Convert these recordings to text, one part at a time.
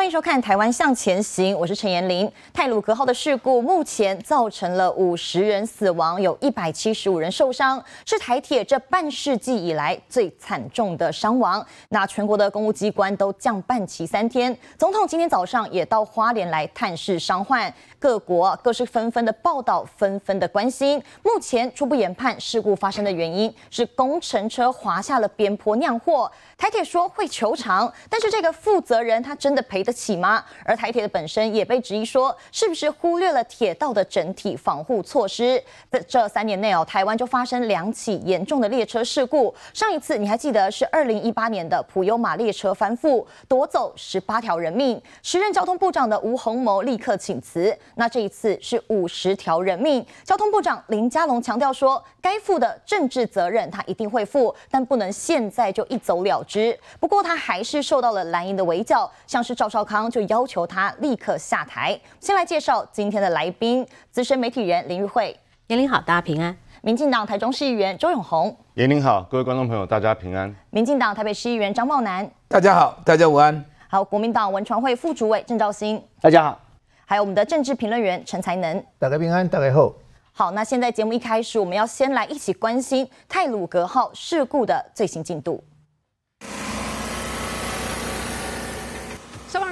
欢迎收看《台湾向前行》，我是陈妍玲。泰鲁格号的事故目前造成了五十人死亡，有一百七十五人受伤，是台铁这半世纪以来最惨重的伤亡。那全国的公务机关都降半旗三天，总统今天早上也到花莲来探视伤患，各国各是纷纷的报道，纷纷的关心。目前初步研判，事故发生的原因是工程车滑下了边坡酿祸。台铁说会求偿，但是这个负责人他真的赔得起吗？而台铁的本身也被质疑说，是不是忽略了铁道的整体防护措施？在这三年内哦，台湾就发生两起严重的列车事故。上一次你还记得是二零一八年的普悠玛列车翻覆，夺走十八条人命。时任交通部长的吴鸿谋立刻请辞。那这一次是五十条人命。交通部长林佳龙强调说，该负的政治责任他一定会负，但不能现在就一走了之。不过他还是受到了蓝营的围剿，像是赵少。康就要求他立刻下台。先来介绍今天的来宾：资深媒体人林玉慧。年龄好，大家平安。民进党台中市议员周永红。年龄好，各位观众朋友，大家平安。民进党台北市议员张茂南。大家好，大家午安。好，国民党文传会副主委郑兆兴。大家好。还有我们的政治评论员陈才能。大家平安，大家好。好，那现在节目一开始，我们要先来一起关心泰鲁格号事故的最新进度。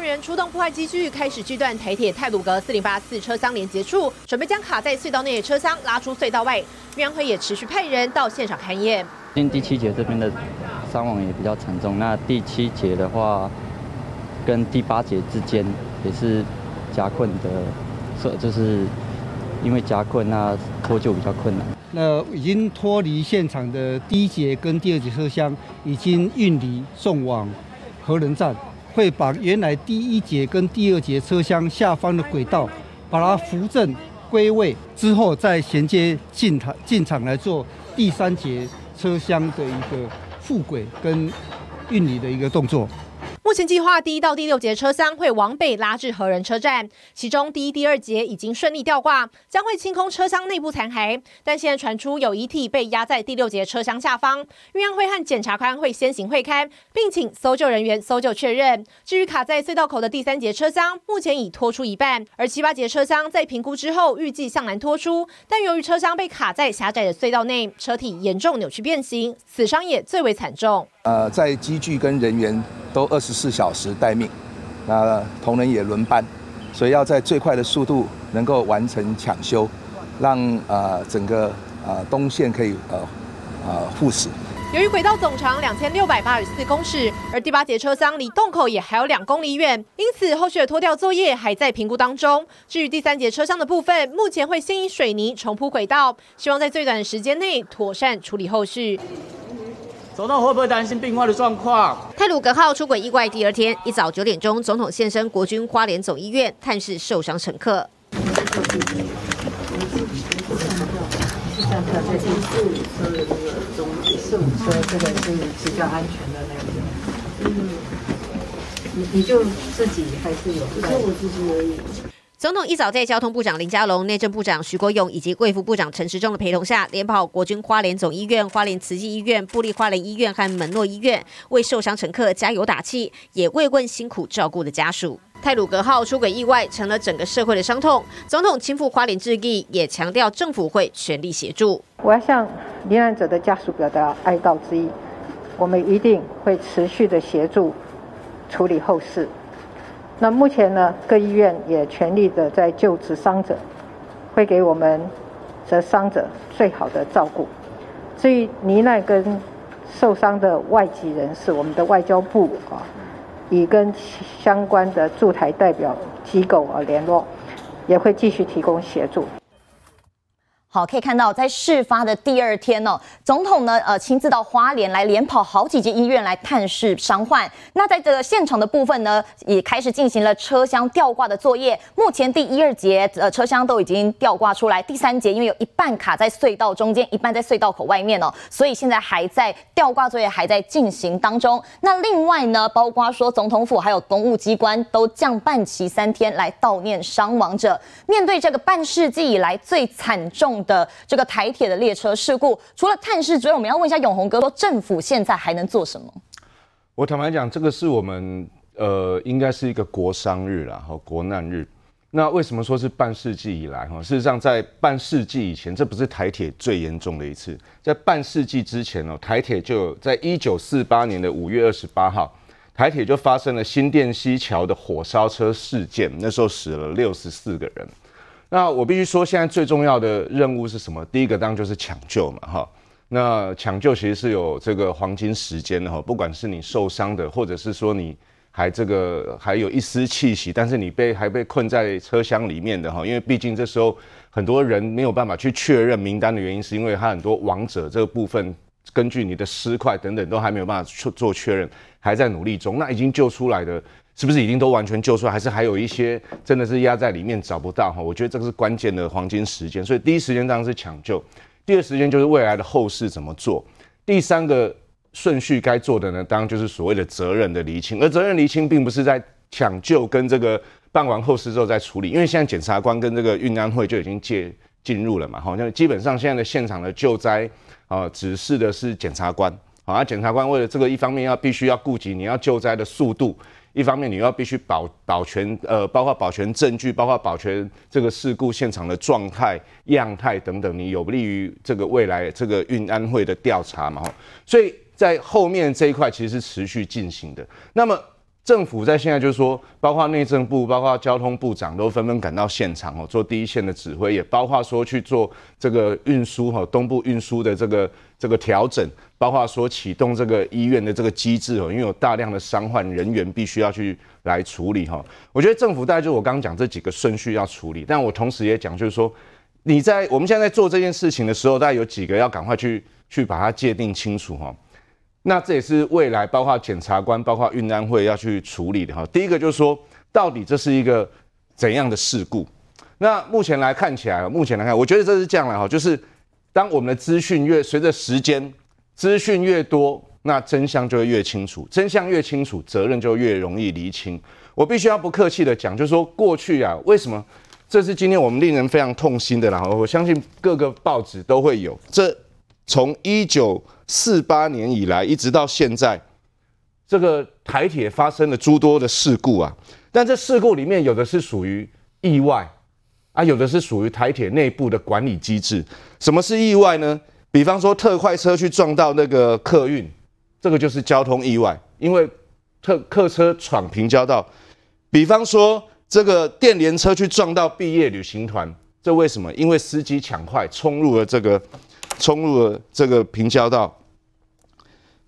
消防员出动破坏机具，开始锯断台铁泰鲁阁四零八四车厢连接处，准备将卡在隧道内的车厢拉出隧道外。运安会也持续派人到现场勘验。今第七节这边的伤亡也比较惨重，那第七节的话，跟第八节之间也是夹困的，所就是因为夹困，那脱救比较困难。那已经脱离现场的第一节跟第二节车厢已经运离送往核能站。会把原来第一节跟第二节车厢下方的轨道，把它扶正归位之后，再衔接进台进场来做第三节车厢的一个复轨跟运离的一个动作。目前计划第一到第六节车厢会往北拉至和仁车站，其中第一、第二节已经顺利吊挂，将会清空车厢内部残骸。但现在传出有遗体被压在第六节车厢下方，运安会和检察官会先行会勘，并请搜救人员搜救确认。至于卡在隧道口的第三节车厢，目前已拖出一半，而七八节车厢在评估之后预计向南拖出，但由于车厢被卡在狭窄的隧道内，车体严重扭曲变形，死伤也最为惨重。呃，在机具跟人员都二十四小时待命，那同仁也轮班，所以要在最快的速度能够完成抢修，让呃整个呃东线可以呃呃复驶。由于轨道总长两千六百八十四公尺，而第八节车厢离洞口也还有两公里远，因此后续的脱掉作业还在评估当中。至于第三节车厢的部分，目前会先以水泥重铺轨道，希望在最短的时间内妥善处理后续。总统会不会担心病患的状况？泰鲁格号出轨意外第二天一早九点钟，总统现身国军花莲总医院探视受伤乘客。你就自己还是有？只是我自己而已。总统一早在交通部长林佳龙、内政部长徐国勇以及卫福部长陈时中的陪同下，连跑国军花莲总医院、花莲慈济医院、布立花莲医院和门诺医院，为受伤乘客加油打气，也慰问辛苦照顾的家属。泰鲁格号出轨意外成了整个社会的伤痛，总统亲赴花莲致意，也强调政府会全力协助。我要向罹难者的家属表达哀悼之意，我们一定会持续的协助处理后事。那目前呢，各医院也全力的在救治伤者，会给我们这伤者最好的照顾。至于罹难跟受伤的外籍人士，我们的外交部啊，已跟相关的驻台代表机构啊联络，也会继续提供协助。好，可以看到，在事发的第二天呢、哦，总统呢，呃，亲自到花莲来连跑好几间医院来探视伤患。那在这个现场的部分呢，也开始进行了车厢吊挂的作业。目前第一二节呃车厢都已经吊挂出来，第三节因为有一半卡在隧道中间，一半在隧道口外面哦，所以现在还在吊挂作业还在进行当中。那另外呢，包括说总统府还有公务机关都降半旗三天来悼念伤亡者。面对这个半世纪以来最惨重的这个台铁的列车事故，除了探视之外，我们要问一下永鸿哥，说政府现在还能做什么？我坦白讲，这个是我们呃，应该是一个国商日啦，哈，国难日。那为什么说是半世纪以来？哈，事实上在半世纪以前，这不是台铁最严重的一次。在半世纪之前哦，台铁就在一九四八年的五月二十八号，台铁就发生了新店溪桥的火烧车事件，那时候死了六十四个人。那我必须说，现在最重要的任务是什么？第一个当然就是抢救嘛，哈。那抢救其实是有这个黄金时间的哈，不管是你受伤的，或者是说你。还这个还有一丝气息，但是你被还被困在车厢里面的哈，因为毕竟这时候很多人没有办法去确认名单的原因，是因为他很多亡者这个部分，根据你的尸块等等都还没有办法去做确认，还在努力中。那已经救出来的，是不是已经都完全救出来，还是还有一些真的是压在里面找不到哈？我觉得这个是关键的黄金时间，所以第一时间当然是抢救，第二时间就是未来的后事怎么做，第三个。顺序该做的呢，当然就是所谓的责任的厘清，而责任厘清并不是在抢救跟这个办完后事之后再处理，因为现在检察官跟这个运安会就已经介进入了嘛，好像基本上现在的现场的救灾啊，指示的是检察官，好，啊，检察官为了这个一方面要必须要顾及你要救灾的速度，一方面你要必须保保全呃，包括保全证据，包括保全这个事故现场的状态、样态等等，你有利于这个未来这个运安会的调查嘛，所以。在后面这一块其实是持续进行的。那么政府在现在就是说，包括内政部、包括交通部长都纷纷赶到现场哦，做第一线的指挥，也包括说去做这个运输哈，东部运输的这个这个调整，包括说启动这个医院的这个机制哦，因为有大量的伤患人员必须要去来处理哈。我觉得政府大概就我刚刚讲这几个顺序要处理，但我同时也讲就是说，你在我们现在做这件事情的时候，大概有几个要赶快去去把它界定清楚哈。那这也是未来包括检察官、包括运安会要去处理的哈。第一个就是说，到底这是一个怎样的事故？那目前来看起来，目前来看，我觉得这是这样的哈，就是当我们的资讯越随着时间资讯越多，那真相就会越清楚，真相越清楚，责任就越容易厘清。我必须要不客气的讲，就是说过去啊，为什么这是今天我们令人非常痛心的啦？我相信各个报纸都会有这。从一九四八年以来，一直到现在，这个台铁发生了诸多的事故啊。但这事故里面有的是属于意外啊，有的是属于台铁内部的管理机制。什么是意外呢？比方说特快车去撞到那个客运，这个就是交通意外，因为特客车闯平交道。比方说这个电联车去撞到毕业旅行团，这为什么？因为司机抢快冲入了这个。冲入了这个平交道，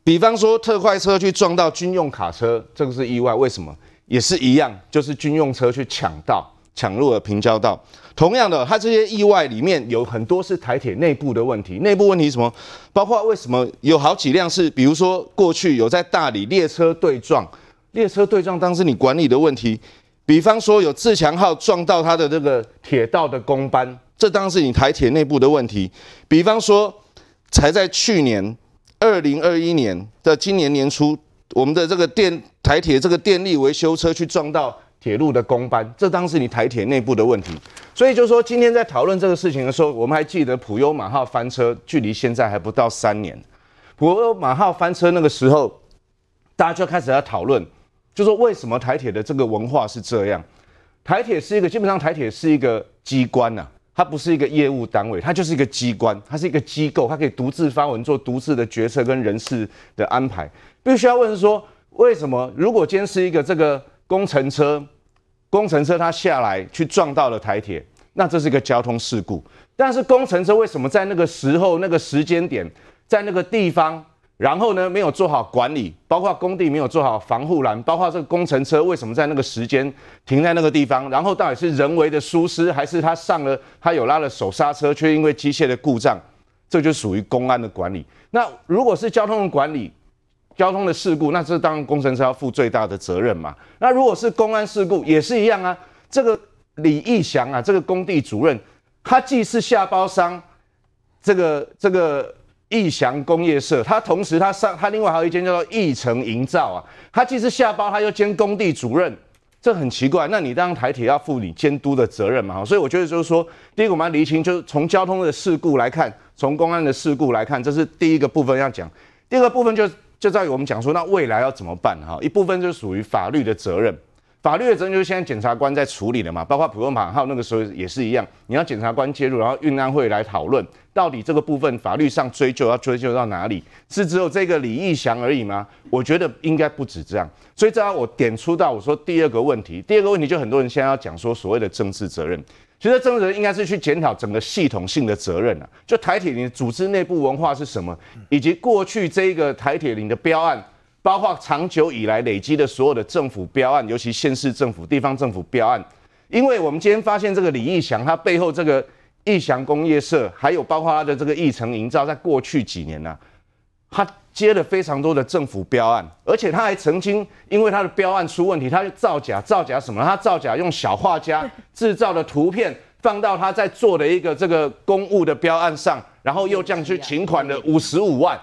比方说特快车去撞到军用卡车，这个是意外。为什么？也是一样，就是军用车去抢道，抢入了平交道。同样的，它这些意外里面有很多是台铁内部的问题。内部问题什么？包括为什么有好几辆是，比如说过去有在大理列车对撞，列车对撞当时你管理的问题。比方说有自强号撞到它的这个铁道的工班。这当时你台铁内部的问题，比方说，才在去年二零二一年的今年年初，我们的这个电台铁这个电力维修车去撞到铁路的工班，这当时你台铁内部的问题。所以就是说，今天在讨论这个事情的时候，我们还记得普悠玛号翻车，距离现在还不到三年。普悠玛号翻车那个时候，大家就开始要讨论，就说为什么台铁的这个文化是这样？台铁是一个基本上台铁是一个机关呐、它不是一个业务单位，它就是一个机关，它是一个机构，它可以独自发文做独自的决策跟人事的安排。必须要问说，为什么如果今天是一个这个工程车，工程车它下来去撞到了台铁，那这是一个交通事故。但是工程车为什么在那个时候、那个时间点，在那个地方？然后呢，没有做好管理，包括工地没有做好防护栏，包括这个工程车为什么在那个时间停在那个地方？然后到底是人为的疏失，还是他上了他有拉了手刹车，却因为机械的故障？这就属于公安的管理。那如果是交通的管理，交通的事故，那这当然工程车要负最大的责任嘛。那如果是公安事故，也是一样啊。这个李义祥啊，这个工地主任，他既是下包商，这个这个。义祥工业社，他同时他上他另外还有一间叫做义成营造啊，他既是下包，他又兼工地主任，这很奇怪。那你当台铁要负你监督的责任嘛？所以我觉得就是说，第一个我们要厘清，就是从交通的事故来看，从公安的事故来看，这是第一个部分要讲。第二个部分就是就在于我们讲说，那未来要怎么办哈？一部分就属于法律的责任。法律的责任就是现在检察官在处理的嘛，包括普通法号那个时候也是一样，你要检察官介入，然后运安会来讨论，到底这个部分法律上追究要追究到哪里？是只有这个李义祥而已吗？我觉得应该不止这样。所以这样我点出到我说第二个问题，第二个问题就很多人现在要讲说所谓的政治责任，其实政治责任应该是去检讨整个系统性的责任啊，就台铁你的组织内部文化是什么，以及过去这个台铁林的标案。包括长久以来累积的所有的政府标案，尤其县市政府、地方政府标案，因为我们今天发现这个李义祥，他背后这个义祥工业社，还有包括他的这个义成营造，在过去几年呢、他接了非常多的政府标案，而且他还曾经因为他的标案出问题，他就造假，造假什么？他造假用小画家制造的图片放到他在做的一个这个公务的标案上，然后又这样去请款了五十五万。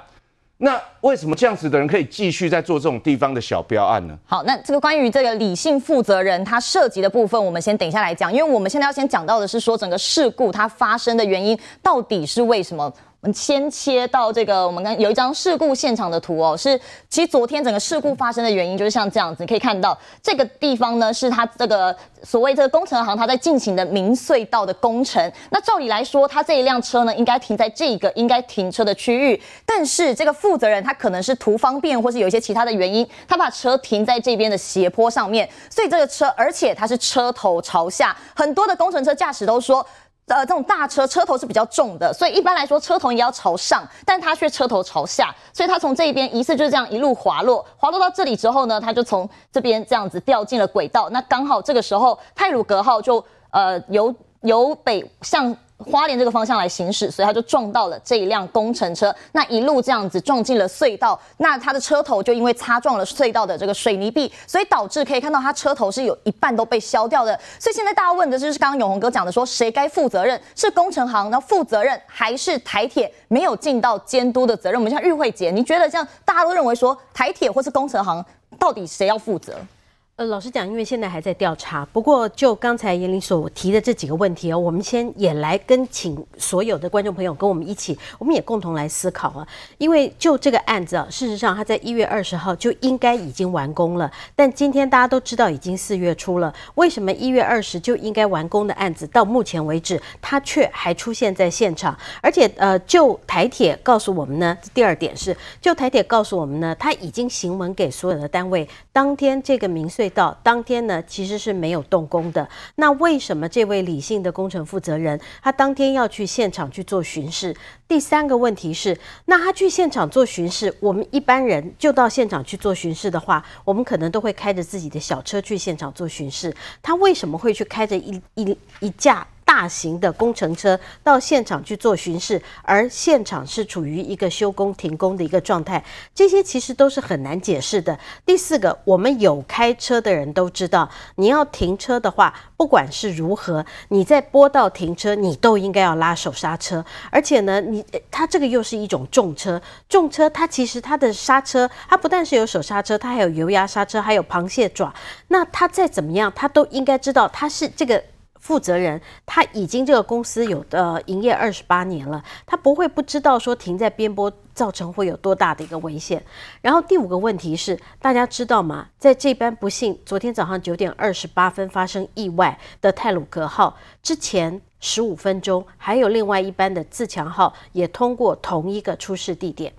那为什么这样子的人可以继续在做这种地方的小标案呢？好，那这个关于这个李姓负责人他涉及的部分，我们先等一下来讲，因为我们现在要先讲到的是说整个事故它发生的原因到底是为什么。我们先切到这个，我们刚有一张事故现场的图哦，是其实昨天整个事故发生的原因就是像这样子，你可以看到这个地方呢是它这个所谓这个工程行它在进行的明隧道的工程。那照理来说，它这一辆车呢应该停在这个应该停车的区域，但是这个负责人他可能是图方便，或是有一些其他的原因，他把车停在这边的斜坡上面，所以这个车而且它是车头朝下，很多的工程车驾驶都说。呃，这种大车车头是比较重的，所以一般来说车头也要朝上，但它却车头朝下，所以它从这一边疑似就是这样一路滑落，滑落到这里之后呢，它就从这边这样子掉进了轨道。那刚好这个时候泰鲁格号就呃由由北向。花莲这个方向来行驶，所以他就撞到了这一辆工程车，那一路这样子撞进了隧道，那他的车头就因为擦撞了隧道的这个水泥壁，所以导致可以看到他车头是有一半都被削掉的。所以现在大家问的就是刚刚永鸿哥讲的说，谁该负责任？是工程行要负责任，还是台铁没有尽到监督的责任？我们像玉慧姐，你觉得这样大家都认为说台铁或是工程行到底谁要负责？呃，老实讲，因为现在还在调查。不过，就刚才严玲所提的这几个问题哦，我们先也来跟请所有的观众朋友跟我们一起，我们也共同来思考啊。因为就这个案子啊，事实上它在一月二十号就应该已经完工了，但今天大家都知道已经四月初了，为什么一月二十就应该完工的案子，到目前为止它却还出现在现场？而且，呃，就台铁告诉我们呢，第二点是，就台铁告诉我们呢，他已经行文给所有的单位，当天这个明到当天呢，其实是没有动工的。那为什么这位李姓的工程负责人，他当天要去现场去做巡视？第三个问题是，那他去现场做巡视，我们一般人就到现场去做巡视的话，我们可能都会开着自己的小车去现场做巡视。他为什么会去开着一一一架？大型的工程车到现场去做巡视，而现场是处于一个休工停工的一个状态，这些其实都是很难解释的。第四个，我们有开车的人都知道，你要停车的话，不管是如何，你在坡道停车，你都应该要拉手刹车。而且呢，你它这个又是一种重车，重车它其实它的刹车，它不但是有手刹车，它还有油压刹车，还有螃蟹爪。那它再怎么样，它都应该知道它是这个。负责人他已经这个公司有的营业二十八年了，他不会不知道说停在边坡造成会有多大的一个危险。然后第五个问题是，大家知道吗？在这班不幸昨天早上九点二十八分发生意外的泰鲁阁号之前十五分钟，还有另外一班的自强号也通过同一个出事地点。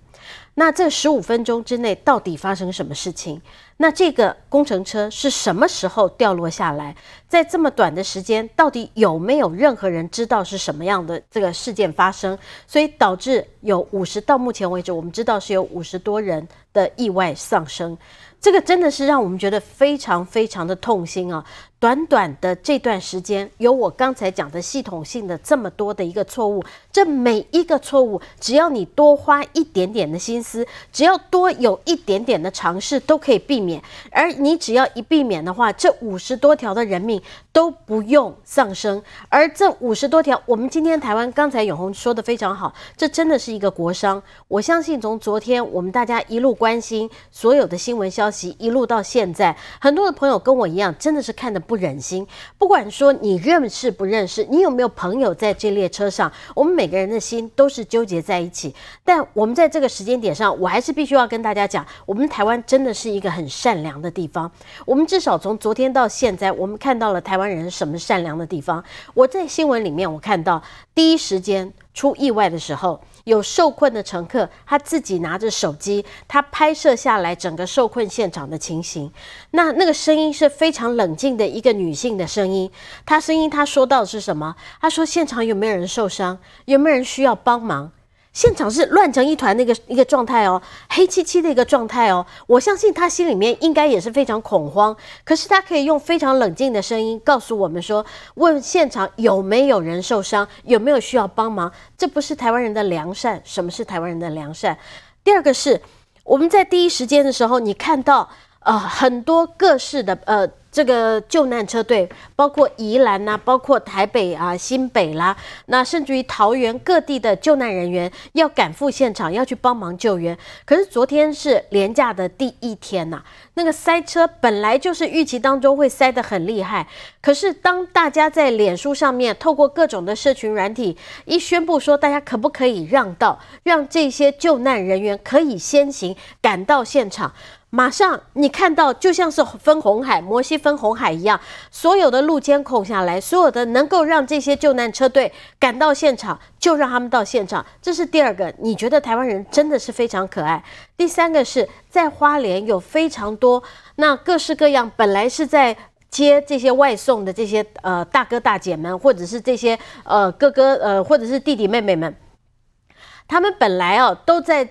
那这十五分钟之内到底发生什么事情？那这个工程车是什么时候掉落下来？在这么短的时间，到底有没有任何人知道是什么样的这个事件发生？所以导致有五十，到目前为止，我们知道是有五十多人的意外丧生。这个真的是让我们觉得非常非常的痛心啊！短短的这段时间，有我刚才讲的系统性的这么多的一个错误，这每一个错误，只要你多花一点点的心思，只要多有一点点的尝试，都可以避免。而你只要一避免的话，这五十多条的人命都不用丧生。而这五十多条，我们今天台湾刚才永红说的非常好，这真的是一个国殤。我相信从昨天我们大家一路关心所有的新闻消息，一路到现在，很多的朋友跟我一样，真的是看得。不忍心。不管说你认识不认识，你有没有朋友在这列车上，我们每个人的心都是纠结在一起。但我们在这个时间点上，我还是必须要跟大家讲，我们台湾真的是一个很善良的地方。我们至少从昨天到现在，我们看到了台湾人什么善良的地方。我在新闻里面我看到，第一时间出意外的时候。有受困的乘客，他自己拿着手机，他拍摄下来整个受困现场的情形。那那个声音是非常冷静的一个女性的声音。她声音，她说到的是什么？她说：“现场有没有人受伤？有没有人需要帮忙？”现场是乱成一团，那个一个状态哦，黑漆漆的一个状态哦。我相信他心里面应该也是非常恐慌，可是他可以用非常冷静的声音告诉我们说：问现场有没有人受伤，有没有需要帮忙？这不是台湾人的良善。什么是台湾人的良善？第二个是我们在第一时间的时候，你看到呃很多各式的呃。这个救难车队包括宜兰呐、包括台北啊、新北啦，那甚至于桃园各地的救难人员要赶赴现场，要去帮忙救援。可是昨天是连假的第一天呐、那个塞车本来就是预期当中会塞得很厉害。可是当大家在脸书上面透过各种的社群软体一宣布说，大家可不可以让道，让这些救难人员可以先行赶到现场。马上，你看到就像是分红海，摩西分红海一样，所有的路监控下来，所有的能够让这些救难车队赶到现场，就让他们到现场。这是第二个，你觉得台湾人真的是非常可爱。第三个是在花莲有非常多那各式各样，本来是在接这些外送的这些呃大哥大姐们，或者是这些呃哥哥呃或者是弟弟妹妹们，他们本来哦都在。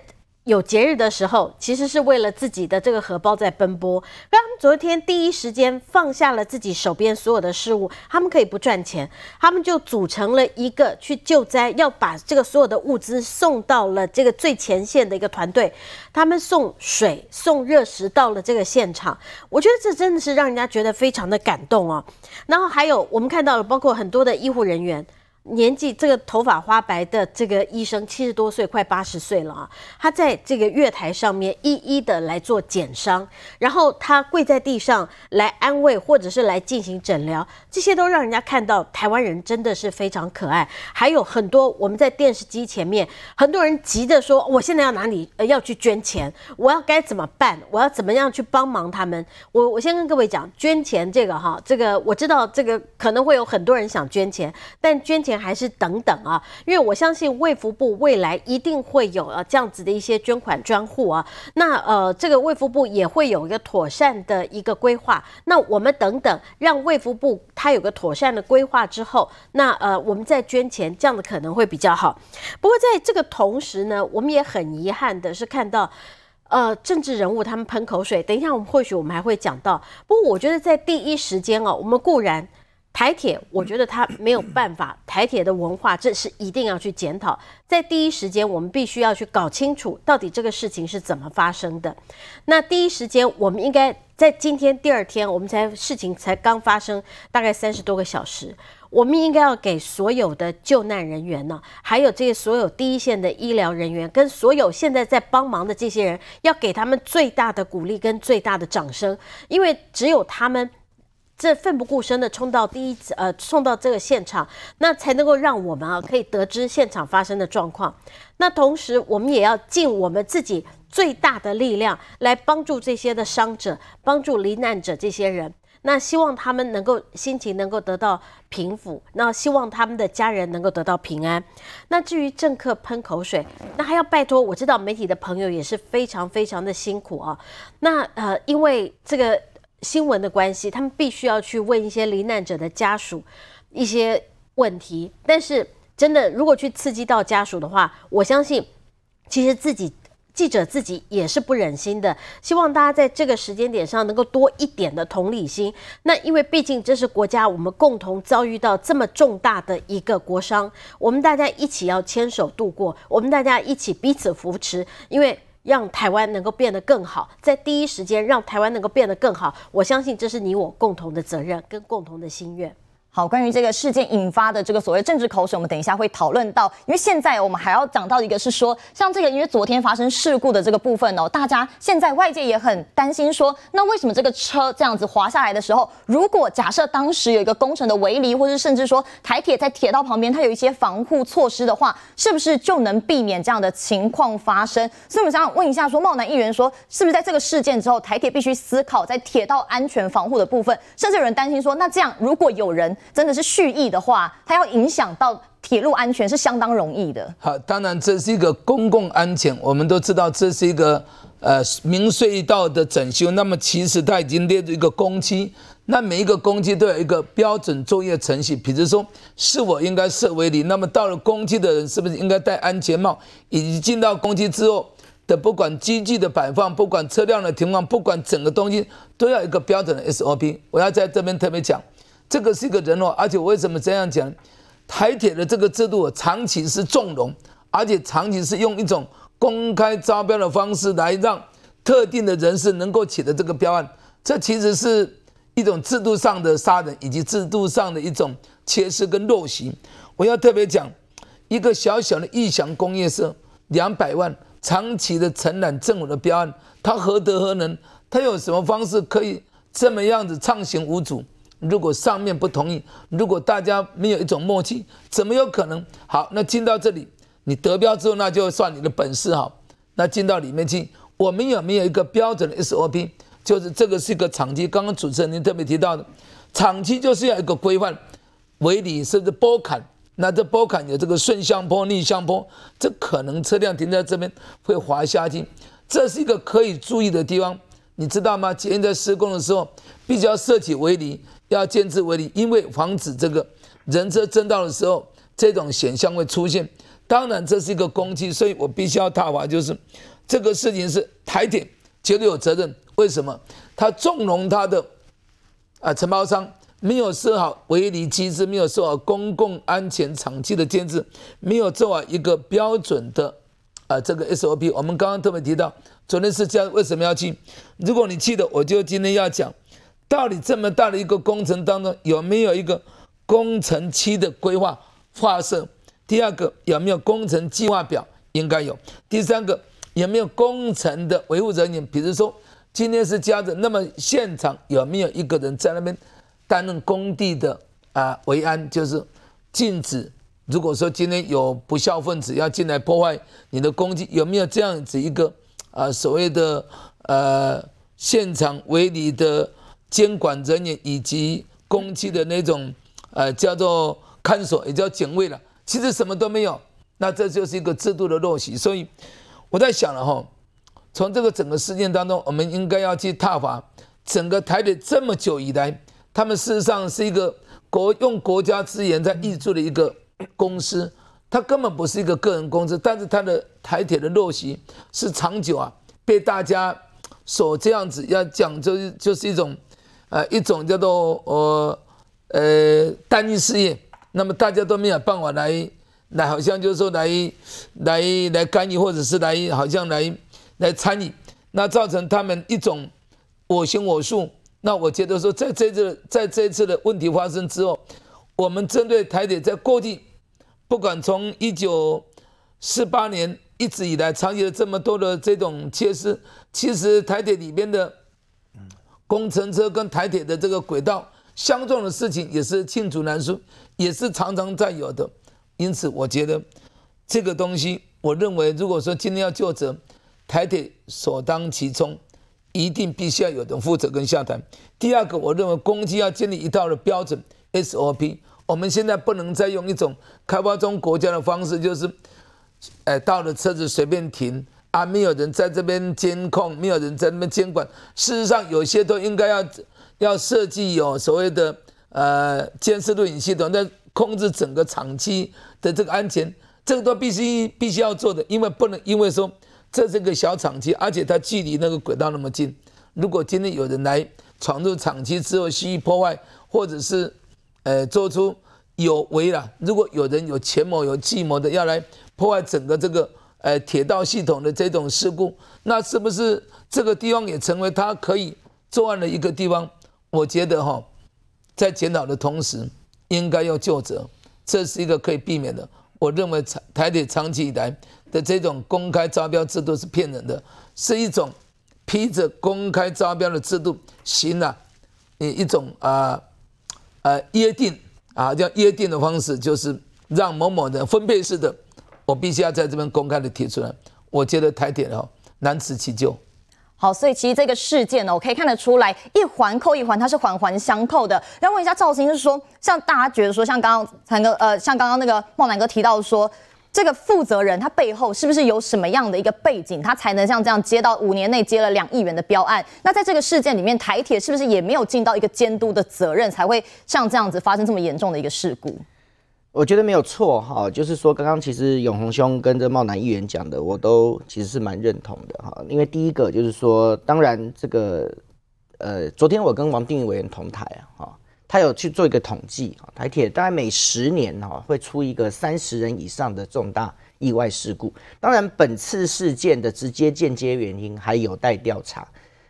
有节日的时候，其实是为了自己的这个荷包在奔波。他们昨天第一时间放下了自己手边所有的事物，他们可以不赚钱，他们就组成了一个去救灾，要把这个所有的物资送到了这个最前线的一个团队。他们送水、送热食到了这个现场，我觉得这真的是让人家觉得非常的感动哦。然后还有我们看到了，包括很多的医护人员。年纪这个头发花白的这个医生七十多岁，快八十岁了啊！他在这个月台上面一一的来做检伤，然后他跪在地上来安慰或者是来进行诊疗，这些都让人家看到台湾人真的是非常可爱。还有很多我们在电视机前面，很多人急着说：“我现在要哪里呃要去捐钱？我要该怎么办？我要怎么样去帮忙他们？”我我先跟各位讲，捐钱这个哈，这个我知道这个可能会有很多人想捐钱，但捐钱。还是等等啊，因为我相信卫福部未来一定会有呃这样子的一些捐款专户啊。那呃，这个卫福部也会有一个妥善的一个规划。那我们等等，让卫福部它有个妥善的规划之后，那呃，我们再捐钱，这样的可能会比较好。不过在这个同时呢，我们也很遗憾的是看到呃政治人物他们喷口水。等一下，我们或许我们还会讲到。不过我觉得在第一时间哦，我们固然。台铁，我觉得他没有办法。台铁的文化，这是一定要去检讨。在第一时间，我们必须要去搞清楚到底这个事情是怎么发生的。那第一时间，我们应该在今天第二天，我们才事情才刚发生，大概三十多个小时，我们应该要给所有的救难人员呢，还有这些所有第一线的医疗人员，跟所有现在在帮忙的这些人，要给他们最大的鼓励跟最大的掌声，因为只有他们。这奋不顾身的冲到第一，呃，冲到这个现场，那才能够让我们啊可以得知现场发生的状况。那同时，我们也要尽我们自己最大的力量来帮助这些的伤者，帮助罹难者这些人。那希望他们能够心情能够得到平复，那希望他们的家人能够得到平安。那至于政客喷口水，那还要拜托，我知道媒体的朋友也是非常非常的辛苦啊。那呃，因为这个。新闻的关系，他们必须要去问一些罹难者的家属一些问题。但是，真的如果去刺激到家属的话，我相信，其实自己记者自己也是不忍心的。希望大家在这个时间点上能够多一点的同理心。那因为毕竟这是国家我们共同遭遇到这么重大的一个国伤，我们大家一起要牵手度过，我们大家一起彼此扶持，因为。让台湾能够变得更好，在第一时间让台湾能够变得更好，我相信这是你我共同的责任跟共同的心愿。好，关于这个事件引发的这个所谓政治口水，我们等一下会讨论到。因为现在我们还要讲到一个是说，像这个因为昨天发生事故的这个部分哦，大家现在外界也很担心说，那为什么这个车这样子滑下来的时候，如果假设当时有一个工程的围篱，或者甚至说台铁在铁道旁边它有一些防护措施的话，是不是就能避免这样的情况发生？所以我们想问一下，说茂南议员说，是不是在这个事件之后，台铁必须思考在铁道安全防护的部分，甚至有人担心说，那这样如果有人真的是蓄意的话，它要影响到铁路安全是相当容易的。好，当然这是一个公共安全，我们都知道这是一个呃明隧道的整修。那么其实它已经列入一个工期，那每一个工期都有一个标准作业程序。比如说，是否应该设围篱？那么到了工期的人是不是应该戴安全帽？以及进到工期之后的不管机具的摆放，不管车辆的停放，不管整个东西都要一个标准的 SOP。我要在这边特别讲。这个是一个人哦，而且我为什么这样讲？台铁的这个制度长期是纵容，而且长期是用一种公开招标的方式来让特定的人士能够取得这个标案，这其实是一种制度上的杀人，以及制度上的一种缺失跟陋习。我要特别讲，一个小小的义祥工业社，两百万长期的承揽政府的标案，他何德何能？他有什么方式可以这么样子畅行无阻？如果上面不同意，如果大家没有一种默契，怎么有可能？好，那进到这里，你得标之后，那就算你的本事哈。那进到里面去，我们有没有一个标准的 SOP？就是这个是一个厂期，刚刚主持人您特别提到的，厂期就是要一个规范，围篱甚至波坎，那这波坎有这个顺向坡、逆向坡，这可能车辆停在这边会滑下去，这是一个可以注意的地方，你知道吗？捷运在施工的时候，必须要设计围篱。要建置围篱，因为防止这个人车争道的时候，这种现象会出现。当然，这是一个攻击，所以我必须要挞伐，就是这个事情是台铁绝对有责任。为什么？他纵容他的啊承包商没有设好围篱机制，没有设好公共安全场期的建制，没有做好一个标准的啊这个 SOP。我们刚刚特别提到，昨天是这样，为什么要去？如果你记得，我就今天要讲。到底这么大的一个工程当中，有没有一个工程期的规划划设？第二个，有没有工程计划表？应该有。第三个，有没有工程的维护人员？比如说今天是加的，那么现场有没有一个人在那边担任工地的啊维安？就是禁止，如果说今天有不肖分子要进来破坏你的工地，有没有这样子一个啊所谓的呃现场围篱的？监管人员以及工期的那种，呃，叫做看守，也叫警卫了。其实什么都没有，那这就是一个制度的陋习。所以我在想了哈，从这个整个事件当中，我们应该要去踏伐整个台铁这么久以来，他们事实上是一个国用国家资源在挹注的一个公司，它根本不是一个个人公司，但是它的台铁的陋习是长久啊，被大家所这样子要讲，就就是一种。呃，一种叫做呃呃单一事业，那么大家都没有办法来来，好像就是说来来来干预，或者是来好像来来参与，那造成他们一种我行我素。那我觉得说，在这次在这次的问题发生之后，我们针对台铁在过去，不管从一九四八年一直以来，长期的这么多的这种缺失，其实台铁里边的。工程车跟台铁的这个轨道相撞的事情也是罄竹难书，也是常常在有的。因此，我觉得这个东西，我认为如果说今天要就责，台铁首当其冲，一定必须要有人负责跟下台。第二个，我认为工期要建立一套的标准 SOP，我们现在不能再用一种开发中国家的方式，就是，哎，到了车子随便停。啊，没有人在这边监控，没有人在那边监管。事实上，有些都应该要要设计有所谓的呃监视录影系统，在控制整个厂区的这个安全，这个都必须必须要做的。因为不能因为说这是个小厂区，而且它距离那个轨道那么近，如果今天有人来闯入厂区之后蓄意破坏，或者是呃做出有违了，如果有人有权谋有计谋的要来破坏整个这个。呃，铁道系统的这种事故，那是不是这个地方也成为他可以作案的一个地方？我觉得哈，在检讨的同时，应该要就责，这是一个可以避免的。我认为台铁长期以来的这种公开招标制度是骗人的，是一种披着公开招标的制度行了，一一种啊呃约定啊叫约定的方式，就是让某某人分配式的，我必须要在这边公开的提出来。我觉得台铁哦难辞其咎。好，所以其实这个事件呢，我可以看得出来，一环扣一环，它是环环相扣的。要问一下赵兴，就是说，像大家觉得说，像刚刚灿哥，呃，像刚刚那个茂南哥提到说，这个负责人他背后是不是有什么样的一个背景，他才能像这样接到五年内接了两亿元的标案？那在这个事件里面，台铁是不是也没有尽到一个监督的责任，才会像这样子发生这么严重的一个事故？我觉得没有错哈，就是说刚刚其实永鸿兄跟这茂南议员讲的，我都其实是蛮认同的哈。因为第一个就是说，当然这个呃，昨天我跟王定宇委员同台啊，哈，他有去做一个统计啊，台铁大概每十年哈会出一个三十人以上的重大意外事故。当然，本次事件的直接间接原因还有待调查，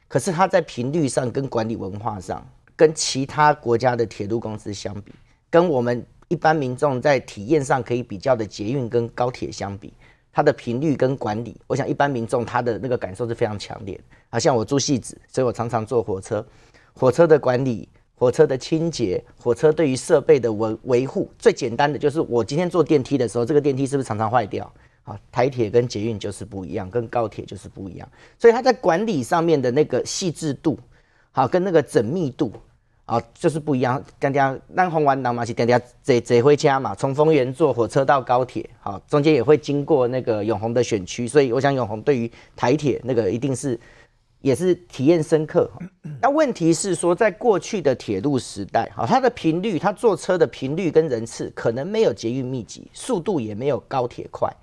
可是它在频率上跟管理文化上，跟其他国家的铁路公司相比，跟我们。一般民众在体验上可以比较的捷运跟高铁相比，它的频率跟管理，我想一般民众他的那个感受是非常强烈的。啊，像我住汐止，所以我常常坐火车，火车的管理、火车的清洁、火车对于设备的维维护，最简单的就是我今天坐电梯的时候，这个电梯是不是常常坏掉？啊，台铁跟捷运就是不一样，跟高铁就是不一样，所以它在管理上面的那个细致度，好，跟那个缜密度。啊，就是不一样。大家南红丸南嘛是大家这这回家嘛，从丰原坐火车到高铁，好，中间也会经过那个永红的选区，所以我想永红对于台铁那个一定是也是体验深刻。那问题是说，在过去的铁路时代，好，它的频率，它坐车的频率跟人次可能没有捷运密集，速度也没有高铁快。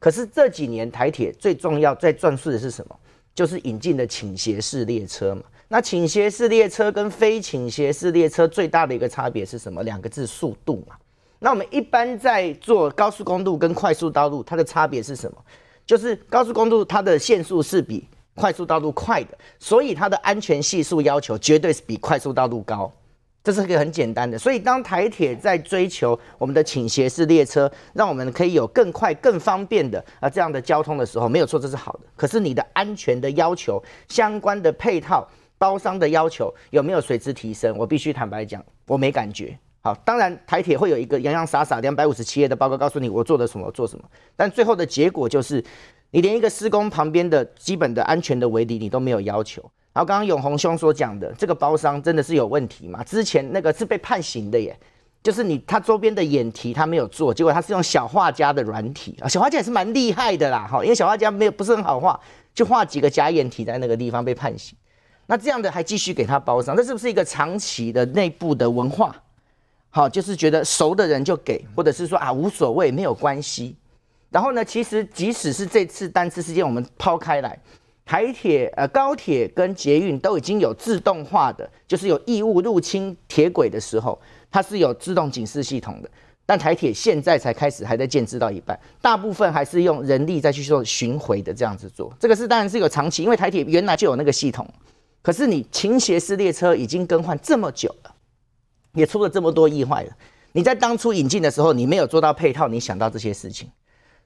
可是这几年台铁最重要在钻石的是什么？就是引进的倾斜式列车嘛。那倾斜式列车跟非倾斜式列车最大的一个差别是什么？两个字，速度嘛。那我们一般在做高速公路跟快速道路，它的差别是什么？就是高速公路它的限速是比快速道路快的，所以它的安全系数要求绝对是比快速道路高。这是一个很简单的。所以当台铁在追求我们的倾斜式列车，让我们可以有更快、更方便的啊这样的交通的时候，没有错，这是好的。可是你的安全的要求、相关的配套。包商的要求有没有随之提升？我必须坦白讲，我没感觉。好，当然台铁会有一个洋洋洒洒两百五十七页的报告，告诉你我做的什么，做什么。但最后的结果就是，你连一个施工旁边的基本的安全的围篱你都没有要求。然后刚刚永红兄所讲的这个包商真的是有问题吗？之前那个是被判刑的耶，就是你他周边的掩体他没有做，结果他是用小画家的软体啊，小画家也是蛮厉害的啦，哈，因为小画家没有不是很好画，就画几个假掩体在那个地方被判刑。那这样的还继续给他包上，这是不是一个长期的内部的文化？好，就是觉得熟的人就给，或者是说啊无所谓，没有关系。然后呢，其实即使是这次单次事件，我们抛开来，台铁、呃高铁跟捷运都已经有自动化的，就是有异物入侵铁轨的时候，它是有自动警示系统的。但台铁现在才开始，还在建制到一半，大部分还是用人力再去做巡回的这样子做。这个是当然是有长期，因为台铁原来就有那个系统。可是你倾斜式列车已经更换这么久了，也出了这么多意外了。你在当初引进的时候，你没有做到配套，你想到这些事情，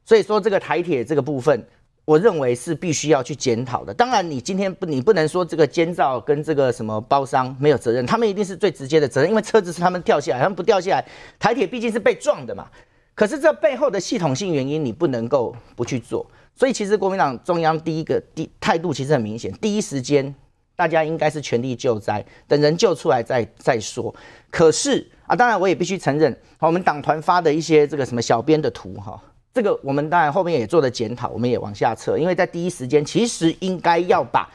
所以说这个台铁这个部分，我认为是必须要去检讨的。当然，你今天不，你不能说这个监造跟这个什么包商没有责任，他们一定是最直接的责任，因为车子是他们掉下来，他们不掉下来，台铁毕竟是被撞的嘛。可是这背后的系统性原因，你不能够不去做。所以其实国民党中央第一个第态度其实很明显，第一时间。大家应该是全力救灾，等人救出来再再说。可是啊，当然我也必须承认，我们党团发的一些这个什么小编的图哈，这个我们当然后面也做了检讨，我们也往下撤，因为在第一时间其实应该要把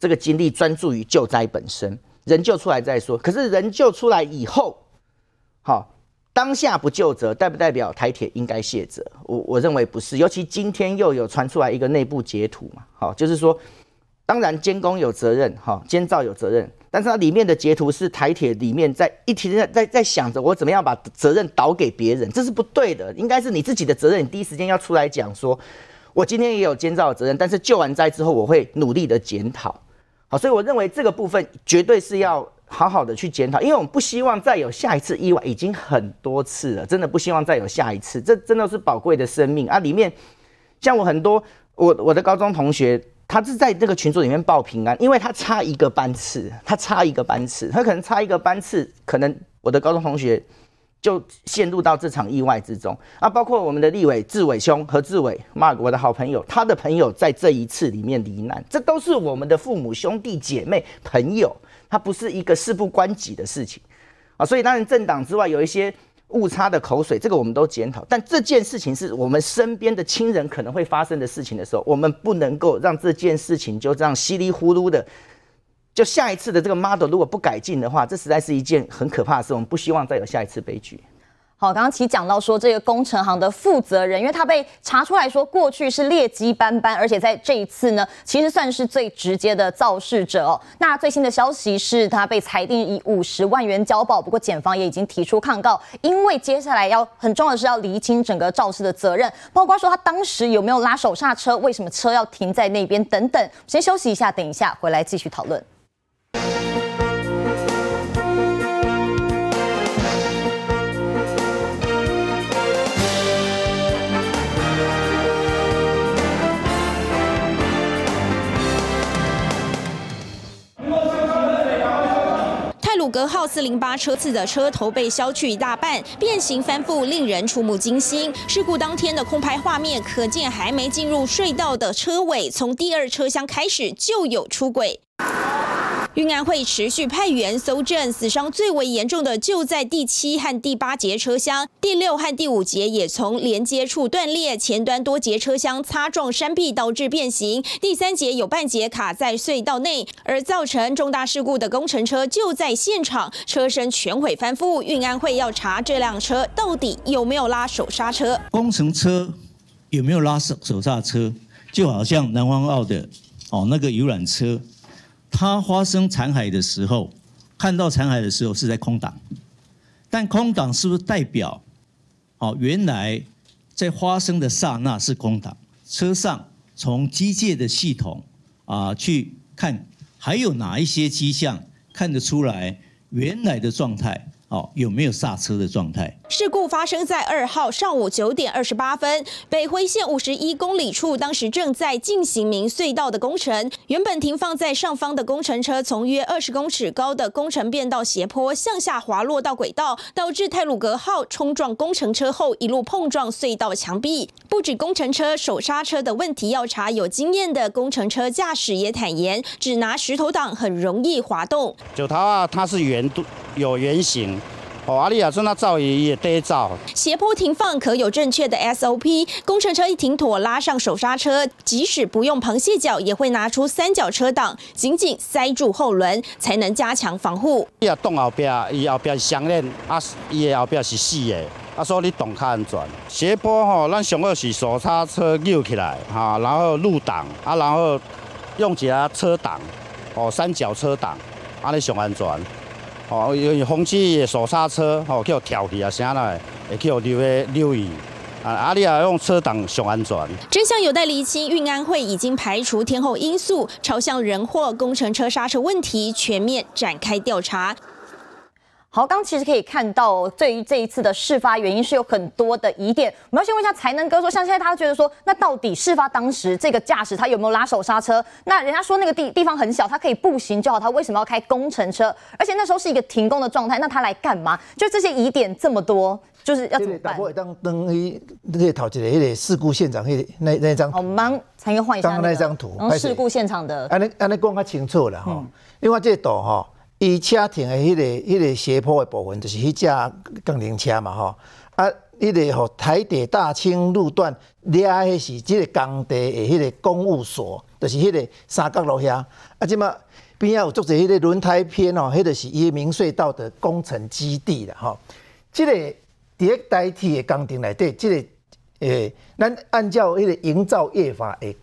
这个精力专注于救灾本身，人救出来再说。可是人救出来以后，好，当下不救责，代不代表台铁应该卸责？我我认为不是，尤其今天又有传出来一个内部截图嘛，好，就是说。当然，监工有责任，哈，监造有责任，但是它里面的截图是台铁里面在一天在在在想着我怎么样把责任倒给别人，这是不对的，应该是你自己的责任，你第一时间要出来讲说，我今天也有监造的责任，但是救完灾之后，我会努力的检讨，好，所以我认为这个部分绝对是要好好的去检讨，因为我们不希望再有下一次意外，已经很多次了，真的不希望再有下一次。这真的是宝贵的生命啊！里面像我很多我我的高中同学，他是在这个群组里面报平安，因为他差一个班次，他差一个班次，他可能差一个班次，可能我的高中同学就陷入到这场意外之中啊！包括我们的立委志伟兄何志伟，Mark 我的好朋友，他的朋友在这一次里面罹难，这都是我们的父母兄弟姐妹朋友。他不是一个事不关己的事情啊，所以当然政党之外有一些误差的口水，这个我们都检讨。但这件事情是我们身边的亲人可能会发生的事情的时候，我们不能够让这件事情就这样稀里糊涂的，就下一次的这个 model 如果不改进的话，这实在是一件很可怕的事。我们不希望再有下一次悲剧。好，刚刚其实讲到说这个工程行的负责人，因为他被查出来说过去是劣迹斑斑，而且在这一次呢，其实算是最直接的肇事者哦。那最新的消息是他被裁定以五十万元交保，不过检方也已经提出抗告，因为接下来要很重要的是要厘清整个肇事的责任，包括说他当时有没有拉手刹车，为什么车要停在那边等等。先休息一下，等一下回来继续讨论。鲁格号四零八车次的车头被削去一大半，变形翻覆，令人触目惊心。事故当天的空拍画面可见，还没进入隧道的车尾，从第二车厢开始就有出轨。运安会持续派员搜证，死伤最为严重的就在第七和第八节车厢，第六和第五节也从连接处断裂，前端多节车厢擦撞山壁导致变形，第三节有半节卡在隧道内，而造成重大事故的工程车就在现场，车身全毁翻覆。运安会要查这辆车到底有没有拉手刹车，工程车有没有拉手手刹车，就好像南方澳的哦那个游览车。它发生残骸的时候，看到残骸的时候是在空档，但空档是不是代表，哦，原来在发生的刹那是空档？车上从机械的系统啊去看，还有哪一些迹象看得出来原来的状态？哦，有没有刹车的状态？事故发生在二号上午九点二十八分，北回线五十一公里处，当时正在进行明隧道的工程。原本停放在上方的工程车，从约二十公尺高的工程变道斜坡向下滑落到轨道，导致泰鲁格号冲撞工程车后一路碰撞隧道墙壁。不止工程车手刹车的问题要查，有经验的工程车驾驶也坦言，只拿石头挡很容易滑动。九桃啊，它是圆度有圆形。哦，阿丽亚说那造也也得造。斜坡停放可有正确的 SOP，工程车一停妥，拉上手刹车，即使不用螃蟹脚，也会拿出三角车挡，紧紧塞住后轮，才能加强防护。伊啊动后边，伊后边是相链，啊伊的后边是死的，啊所以你动较安全。斜坡吼，咱上好是手刹车扭起来，哈，然后入档，啊然后用一下车挡，哦三角车挡，安尼上安全。哦，因为风机手刹车，哦，叫跳起啊，啥来，会叫留个留意。啊，阿里啊，用车挡上安全。真相有待厘清，运安会已经排除天候因素，朝向人祸工程车刹车问题全面展开调查。好，刚其实可以看到，对于这一次的事发原因是有很多的疑点。我们要先问一下才能哥说，像现在他觉得说，那到底事发当时这个驾驶他有没有拉手刹车？那人家说那个地地方很小，他可以步行就好，他为什么要开工程车？而且那时候是一个停工的状态，那他来干嘛？就这些疑点这么多，就是要怎么办？当等于那个头一个那个事故现场那那那张图，好，忙才能换一下那张图，然后事故现场的，安尼安尼讲较清楚了哈。嗯、因为这个图哈。伊车停的迄个、迄个斜坡的部分，就是迄架工程车嘛，吼。啊，迄个吼台铁大清路段，掠迄是即个工地的迄个公务所，就是迄个三角楼遐。啊，即马边仔有做者迄个轮胎片哦，迄个是伊明隧道的工程基地啦，吼。即个伫咧代替的工程内底，即个诶，咱按照迄个营造业法诶。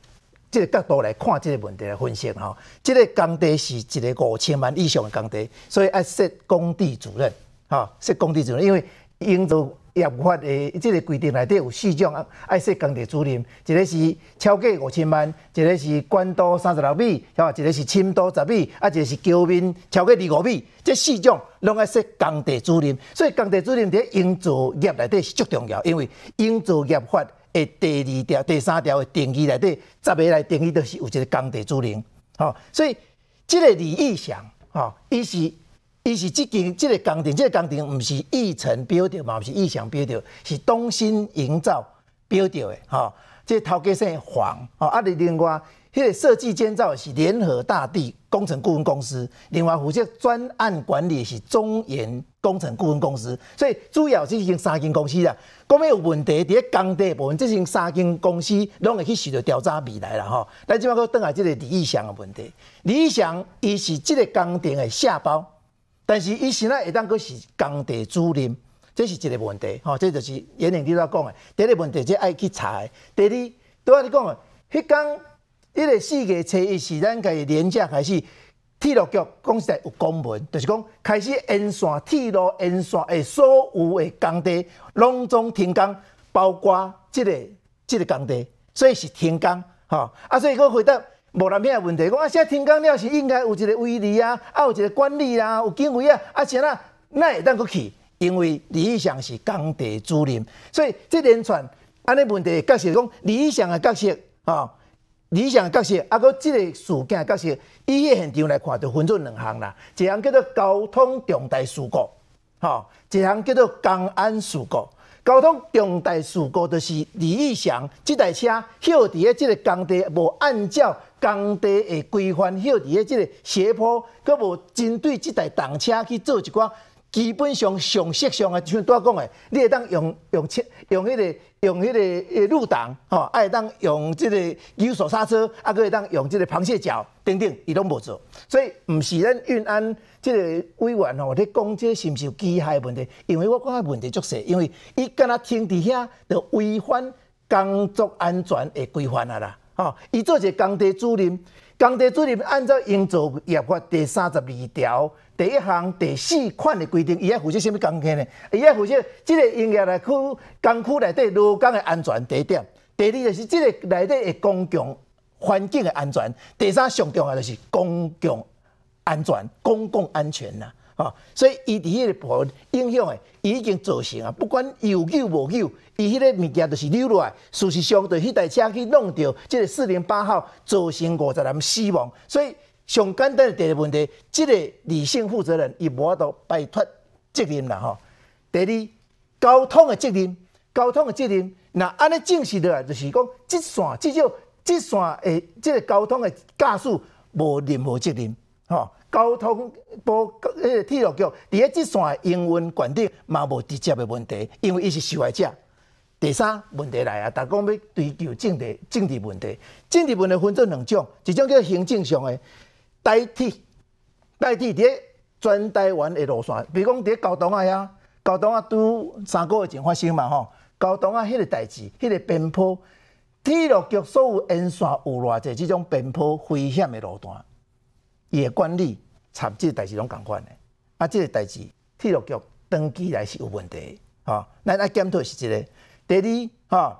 这个角度来看这个问题来分析哈，这个工地是一个五千万以上的工地，所以要设工地主任哈，设工地主任，因为营造业法的这个规定内底有四种爱设工地主任，一个是超过五千万，一个是管道三十六米，吓，一个是深度十米，啊，一个是桥面超过二五米，这四种拢爱设工地主任。所以工地租赁在营造业内底是足重要，因为营造业法的第二条、第三条的定义内底，十个来定义都是有一个工地租赁。好，所以这个李义祥，哈，伊是。伊是即间即个工程，即、这个工程毋是义成标的嘛，毋是义祥标的，是东新营造标的的，吼、哦，即头家姓黄，吼、哦，啊，另外，迄、个设计建造是联合大地工程顾问公司，另外负责专案管理是中研工程顾问公司，所以主要是经三间公司啦。讲咩有问题，伫个工地部分，即间三间公司拢会去受到调查未来啦，吼、咱即摆搁转来即个李义祥的问题，李义祥伊是即个工程的下包。但是伊现在会当佫是工地租赁，这是一个问题，吼，这就是严玲你在讲的。第一个问题，即爱去查的。第二，拄仔你讲的，迄工迄个四月初一是咱家己连假开始，铁路局讲实在有公文，就是讲开始沿线铁路沿线的所有的工地拢总停工，包括即个即个工地，所以是停工，吼。啊，所以佫回答。无人片的问题，讲啊，现在停工了是应该有一个威力啊，啊有一个管理啊，有警卫啊，啊是啊，那会当佫去，因为理想是工地主任，所以这连串安尼问题角色讲李义祥的角色啊、哦，理想的角色，啊，搁这个事件的角色，以迄现场来看，就分做两项啦，一项叫做交通重大事故，吼、一项叫做公安事故。交通重大事故就是李义祥这台车晓伫个这个工地无按照工地的规范晓伫个这个斜坡，佮无针对这台动车去做一寡基本上常识上的，像拄仔讲的，你会当用用车用迄个用迄个诶路挡吼，啊会当用这个有手刹车，啊阁会当用这个螃蟹脚等等，伊拢无做，所以毋是咱运安。这个委员吼，咧讲这是毋是有机械问题？因为我讲的问题足细，因为伊敢若停伫遐，就违反工作安全的规范啊啦！吼，伊做一个工地主任，工地主任按照营造业法第三十二条第一项第四款的规定，伊要负责什么工程呢？伊要负责即个营业内区工区内底劳工的安全第一点，第二就是即个内底的公共环境的安全，第三上重要就是公共。安全、公共安全呐，啊，吼所以伊伫迄个部分影响诶，已经造成啊，不管有救无救，伊迄个物件就是流落来。事实上，对迄台车去弄掉，即个四零八号造成五十人死亡。所以上简单诶第一个问题，即个理性负责人伊无法度摆脱责任啦，吼。第二，交通诶责任，交通诶责任，那安尼证实落来，就是讲，即线至少即线诶，即个交通诶驾驶无任何责任。吼，交通部迄个铁路局伫咧即线的营运管理嘛无直接的问题，因为伊是受害者。第三问题来啊，逐讲要追究政治政治问题，政治问题分做两种，一种叫行政上的代替代替伫咧全台湾的路线，比如讲伫咧高雄啊遐，高雄啊拄三个月前发生嘛吼，高雄啊迄个代志，迄个边坡铁路局所有沿线有偌侪即种边坡危险的路段。伊的管理插即个代志拢共款的，啊，即个代志铁路局登记来是有问题，吼，咱爱检讨是即个。第二，吼，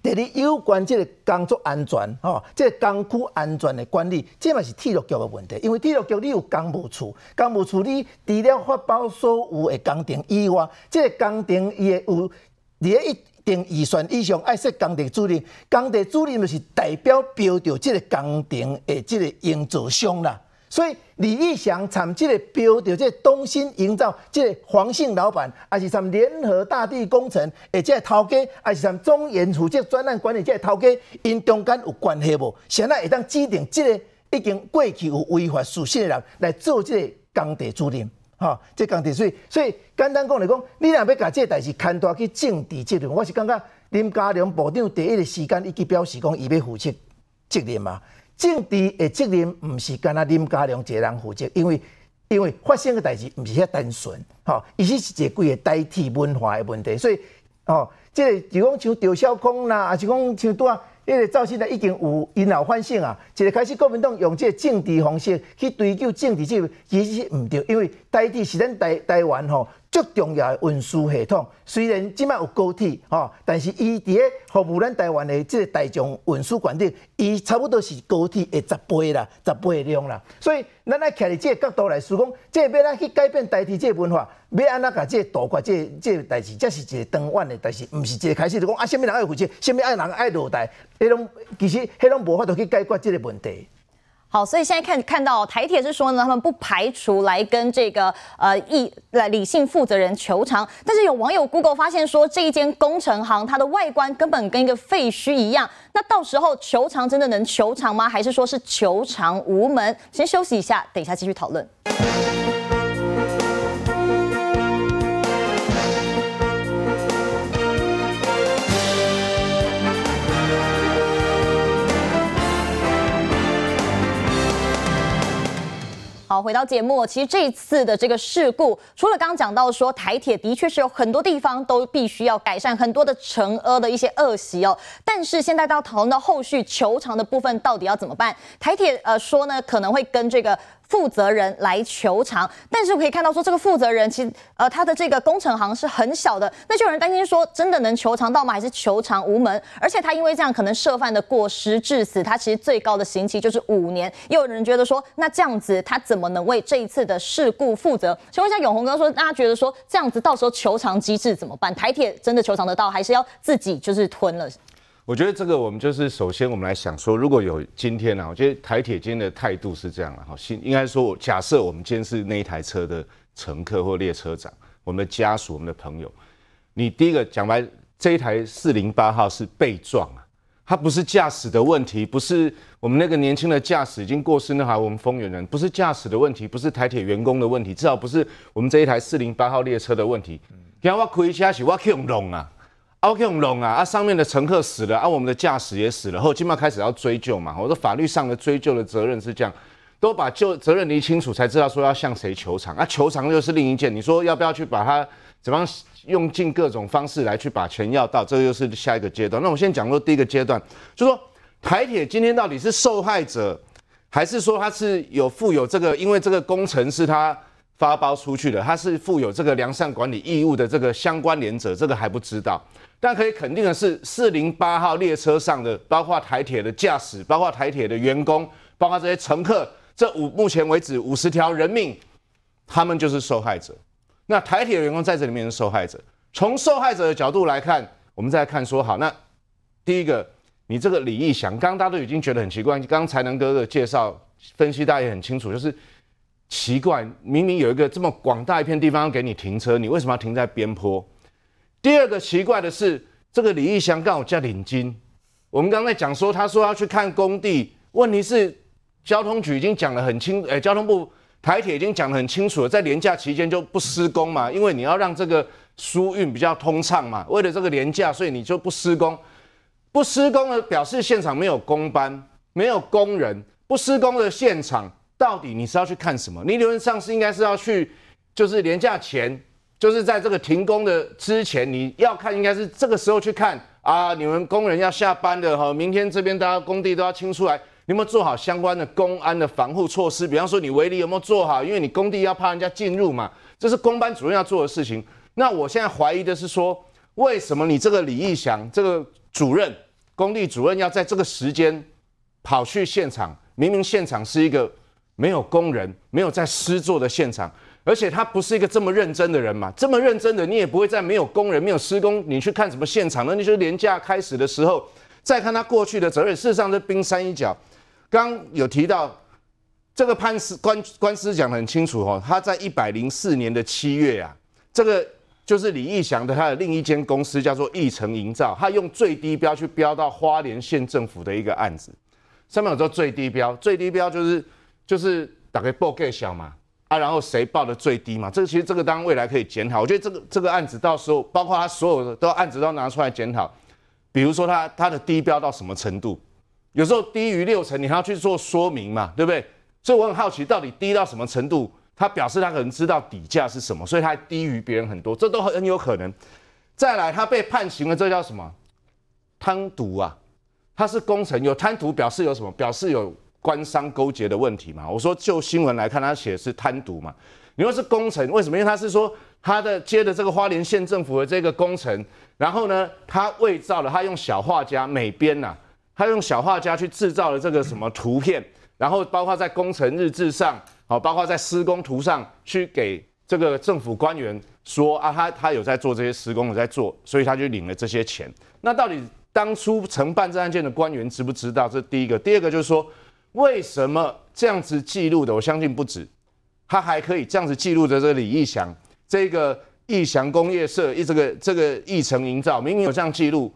第二有关即个工作安全，吼，即个工区安全的管理，即嘛是铁路局的问题，因为铁路局你有工务处，工务处你除了发包所有的工程以外，即个工程伊会有伫一定预算以上爱说工地主任，工地主任就是代表标着即个工程的即个营造商啦。所以李义祥参即个标着即个东新营造即个黄姓老板，还是参联合大地工程诶即个头家，还是参中研负责专案管理即个头家，因中间有关系无？现在会当指定即个已经过去有违法事实的人来做即个工地主任。吼，即工地所以，所以简单讲来讲，你若要甲即个代志牵拖去政治责任，我是感觉林佳龙部长第一个时间已经表示讲伊要负责责任嘛。政治的责任毋是干那林佳龙一个人负责，因为因为发生的代志毋是遐单纯，吼，伊是是一个规个代替文化的问题，所以吼，即个就讲像赵少康啦，还是讲像拄啊。因为赵先生已经有因老反省啊，一个开始国民党用这个政治方式去追究政治这个其实是毋对，因为台铁是咱台台湾吼最重要的运输系统。虽然即摆有高铁吼，但是伊伫个服务咱台湾的即个大众运输管理，伊差不多是高铁的十倍啦，十倍的量啦。所以咱来徛伫即个角度来说讲，即个要咱去改变代替即个文化，要安怎甲即个杜绝即个即个代志，这是一个长远的，但是毋是一个开始就讲啊，啥物人爱负责，什物爱人爱落台，迄种其实迄种无法度去解决即个问题。好，所以现在看看到台铁是说呢，他们不排除来跟这个呃一来理性负责人求偿，但是有网友 Google 发现说，这一间工程行它的外观根本跟一个废墟一样，那到时候求偿真的能求偿吗？还是说是求偿无门？先休息一下，等一下继续讨论。好，回到节目，其实这一次的这个事故，除了刚讲到说台铁的确是有很多地方都必须要改善，很多的惩恶的一些恶习哦，但是现在到讨论到后续求偿的部分，到底要怎么办？台铁呃说呢，可能会跟这个。负责人来求偿，但是可以看到说这个负责人其实呃他的这个工程行是很小的，那就有人担心说真的能求偿到吗？还是求偿无门？而且他因为这样可能涉犯的过失致死，他其实最高的刑期就是五年。也有人觉得说那这样子他怎么能为这一次的事故负责？请问一下永鸿哥说，大家觉得说这样子到时候求偿机制怎么办？台铁真的求偿得到，还是要自己就是吞了？我觉得这个我们就是首先我们来想说，如果有今天呢、啊，我觉得台铁今天的态度是这样了哈，应应该说，假设我们今天是那一台车的乘客或列车长，我们的家属、我们的朋友，你第一个讲白，这一台四零八号是被撞啊，它不是驾驶的问题，不是我们那个年轻的驾驶已经过世那台我们丰原人，不是驾驶的问题，不是台铁员工的问题，至少不是我们这一台四零八号列车的问题。今天我开车是我去弄啊。OK，我们龙啊，啊，上面的乘客死了，啊，我们的驾驶也死了，后起码开始要追究嘛。我说法律上的追究的责任是这样，都把就责任理清楚，才知道说要向谁求偿。啊，求偿又是另一件，你说要不要去把它怎么样用尽各种方式来去把钱要到，这个又是下一个阶段。那我先讲说第一个阶段，就说台铁今天到底是受害者，还是说他是有负有这个，因为这个工程是他发包出去的，他是负有这个良善管理义务的这个相关联者，这个还不知道。但可以肯定的是，四零八号列车上的，包括台铁的驾驶，包括台铁的员工，包括这些乘客，这五目前为止五十条人命，他们就是受害者。那台铁的员工在这里面是受害者。从受害者的角度来看，我们再看说好，那第一个，你这个李义祥，刚刚大家都已经觉得很奇怪，刚刚才能哥的介绍分析，大家也很清楚，就是奇怪，明明有一个这么广大一片地方要给你停车，你为什么要停在边坡？第二个奇怪的是，这个李义祥刚好叫领金。我们刚才讲说，他说要去看工地，问题是交通局已经讲得很清，诶，交通部台铁已经讲得很清楚了，在连假期间就不施工嘛，因为你要让这个疏运比较通畅嘛。为了这个连假，所以你就不施工。不施工的表示现场没有工班，没有工人。不施工的现场，到底你是要去看什么？你理论上是应该是要去，就是连假前。就是在这个停工的之前，你要看应该是这个时候去看啊，你们工人要下班的哈，明天这边大家工地都要清出来，有没有做好相关的公安的防护措施？比方说你围篱有没有做好？因为你工地要怕人家进入嘛，这是工班主任要做的事情。那我现在怀疑的是说，为什么你这个李义祥这个主任，工地主任要在这个时间跑去现场？明明现场是一个没有工人、没有在施作的现场。而且他不是一个这么认真的人嘛，这么认真的你也不会在没有工人、没有施工，你去看什么现场呢？那就是连假开始的时候，再看他过去的责任。事实上，这冰山一角。刚有提到这个判司官官司讲得很清楚哦，他在一百零四年的七月啊，这个就是李义祥的他的另一间公司叫做义成营造，他用最低标去标到花莲县政府的一个案子，上面有说最低标，最低标就是就是大概报给小嘛。然后谁报的最低嘛？这个其实这个当然未来可以检讨。我觉得这个这个案子到时候，包括他所有的都案子都拿出来检讨。比如说他他的低标到什么程度？有时候低于六成，你还要去做说明嘛，对不对？所以我很好奇，到底低到什么程度？他表示他可能知道底价是什么，所以他低于别人很多，这都很有可能。再来，他被判刑了，这叫什么？贪渎啊！他是工程有贪渎，表示有什么？表示有。官商勾结的问题嘛，我说就新闻来看，他写的是贪渎嘛。你说是工程，为什么？因为他是说他的接的这个花莲县政府的这个工程，然后呢，他伪造了，他用小画家美编呐，他用小画家去制造了这个什么图片，然后包括在工程日志上，好，包括在施工图上去给这个政府官员说啊，他他有在做这些施工，有在做，所以他就领了这些钱。那到底当初承办这案件的官员知不知道？这第一个。第二个就是说，为什么这样子记录的？我相信不止，他还可以这样子记录的这李义祥。这个义祥工业社一这个这个义成营造明明有这样记录，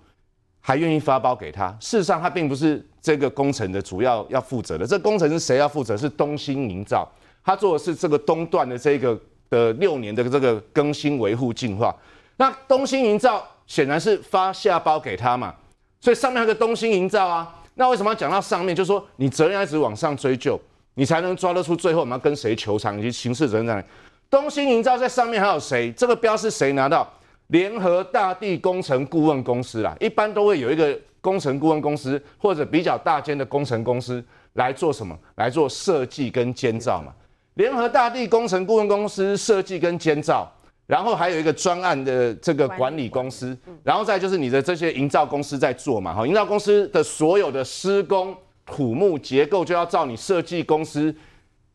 还愿意发包给他。事实上，他并不是这个工程的主要要负责的。这工程是谁要负责？是东兴营造，他做的是这个东段的这个的六年的这个更新维护净化。那东兴营造显然是发下包给他嘛，所以上面还有个东兴营造啊。那为什么要讲到上面？就是说你责任要一直往上追究，你才能抓得出最后我们要跟谁求偿以及刑事责任在哪里。东兴营造在上面还有谁？这个标是谁拿到？联合大地工程顾问公司啦，一般都会有一个工程顾问公司或者比较大间的工程公司来做什么？来做设计跟监造嘛。联合大地工程顾问公司设计跟监造，然后还有一个专案的这个管理公司，然后再就是你的这些营造公司在做嘛。哈，营造公司的所有的施工土木结构就要照你设计公司。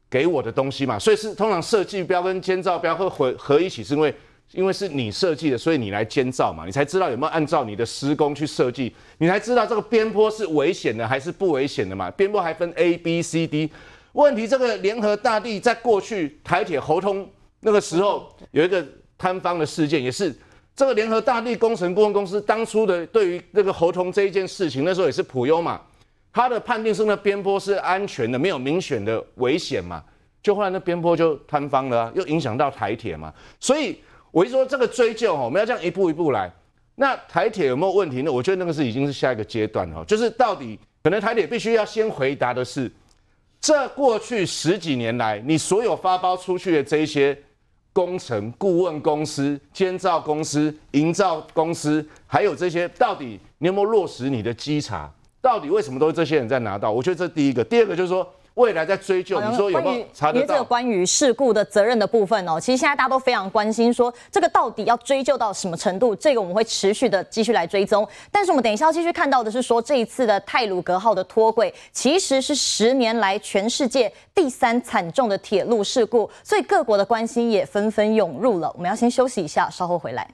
给我的东西嘛，所以是通常设计标跟监造标会合合一起，是因为因为是你设计的，所以你来监造嘛，你才知道有没有按照你的施工去设计，你才知道这个边坡是危险的还是不危险的嘛。边坡还分 A、B、C、D。问题这个联合大地在过去台铁喉通那个时候有一个坍方的事件，也是这个联合大地工程顾问公司当初的对于那个合同这一件事情，那时候也是普优嘛。他的判定是那边坡是安全的，没有明显的危险嘛，就后来那边坡就坍方了，又影响到台铁嘛，所以我一说这个追究哈，我们要这样一步一步来。那台铁有没有问题呢？我觉得那个是已经是下一个阶段哈，就是到底可能台铁必须要先回答的是，这过去十几年来，你所有发包出去的这一些工程顾问公司、监造公司、营造公司，还有这些，到底你有没有落实你的稽查？到底为什么都是这些人在拿到？我觉得这第一个，第二个就是说未来在追究，你说有没有查得到？这个关于事故的责任的部分哦，其实现在大家都非常关心，说这个到底要追究到什么程度？这个我们会持续的继续来追踪。但是我们等一下要继续看到的是说，这一次的泰鲁格号的脱轨，其实是十年来全世界第三惨重的铁路事故，所以各国的关心也纷纷涌入了。我们要先休息一下，稍后回来。